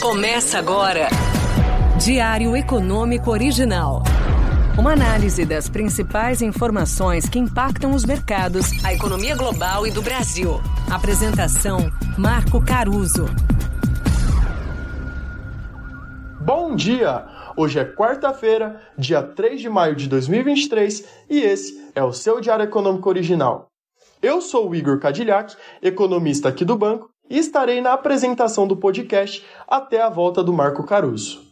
Começa agora. Diário Econômico Original. Uma análise das principais informações que impactam os mercados, a economia global e do Brasil. Apresentação: Marco Caruso. Bom dia! Hoje é quarta-feira, dia 3 de maio de 2023 e esse é o seu Diário Econômico Original. Eu sou o Igor Cadillac, economista aqui do banco, e estarei na apresentação do podcast até a volta do Marco Caruso.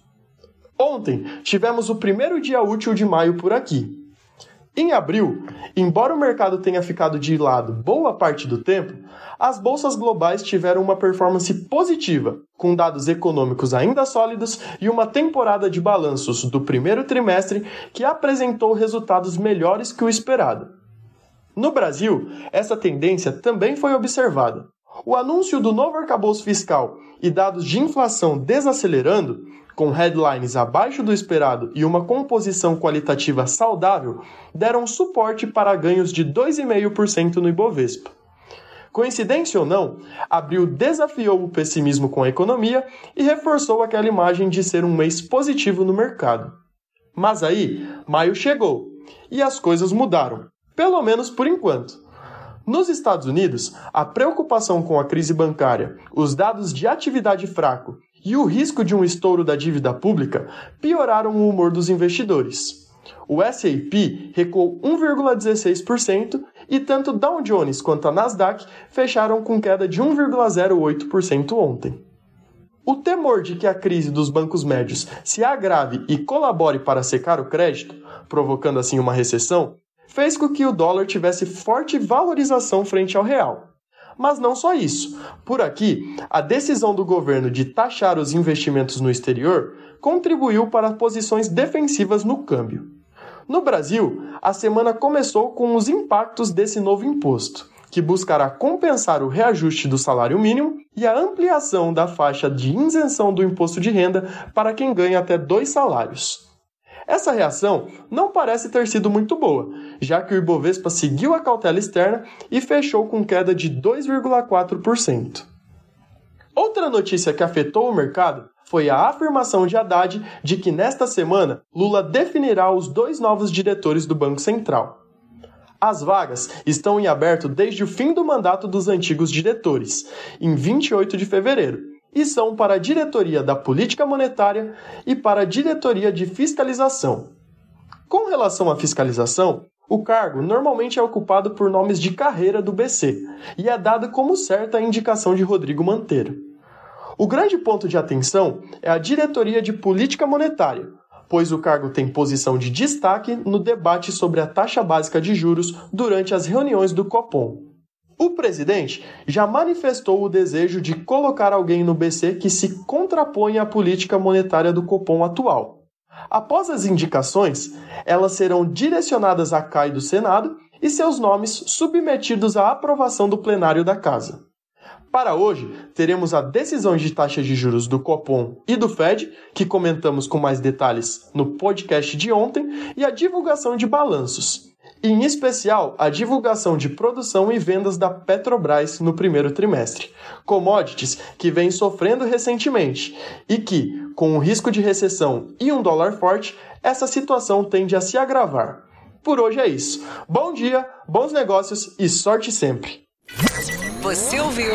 Ontem tivemos o primeiro dia útil de maio por aqui. Em abril, embora o mercado tenha ficado de lado boa parte do tempo, as bolsas globais tiveram uma performance positiva, com dados econômicos ainda sólidos e uma temporada de balanços do primeiro trimestre que apresentou resultados melhores que o esperado. No Brasil, essa tendência também foi observada. O anúncio do novo arcabouço fiscal e dados de inflação desacelerando, com headlines abaixo do esperado e uma composição qualitativa saudável, deram suporte para ganhos de 2,5% no Ibovespa. Coincidência ou não, abril desafiou o pessimismo com a economia e reforçou aquela imagem de ser um mês positivo no mercado. Mas aí, maio chegou e as coisas mudaram, pelo menos por enquanto. Nos Estados Unidos, a preocupação com a crise bancária, os dados de atividade fraco e o risco de um estouro da dívida pública pioraram o humor dos investidores. O S&P recuou 1,16% e tanto Dow Jones quanto a Nasdaq fecharam com queda de 1,08% ontem. O temor de que a crise dos bancos médios se agrave e colabore para secar o crédito, provocando assim uma recessão, fez com que o dólar tivesse forte valorização frente ao real. Mas não só isso. Por aqui, a decisão do governo de taxar os investimentos no exterior contribuiu para posições defensivas no câmbio. No Brasil, a semana começou com os impactos desse novo imposto, que buscará compensar o reajuste do salário mínimo e a ampliação da faixa de isenção do imposto de renda para quem ganha até dois salários. Essa reação não parece ter sido muito boa, já que o Ibovespa seguiu a cautela externa e fechou com queda de 2,4%. Outra notícia que afetou o mercado foi a afirmação de Haddad de que nesta semana Lula definirá os dois novos diretores do Banco Central. As vagas estão em aberto desde o fim do mandato dos antigos diretores, em 28 de fevereiro, e são para a diretoria da política monetária e para a diretoria de fiscalização. Com relação à fiscalização, o cargo normalmente é ocupado por nomes de carreira do BC e é dado como certa a indicação de Rodrigo Manteiro. O grande ponto de atenção é a diretoria de política monetária, pois o cargo tem posição de destaque no debate sobre a taxa básica de juros durante as reuniões do Copom. O presidente já manifestou o desejo de colocar alguém no BC que se contrapõe à política monetária do Copom atual. Após as indicações, elas serão direcionadas à CAI do Senado e seus nomes submetidos à aprovação do plenário da Casa. Para hoje, teremos a decisão de taxa de juros do Copom e do Fed, que comentamos com mais detalhes no podcast de ontem, e a divulgação de balanços, em especial a divulgação de produção e vendas da Petrobras no primeiro trimestre, commodities que vem sofrendo recentemente e que, com o risco de recessão e um dólar forte, essa situação tende a se agravar. Por hoje é isso. Bom dia, bons negócios e sorte sempre. Você ouviu?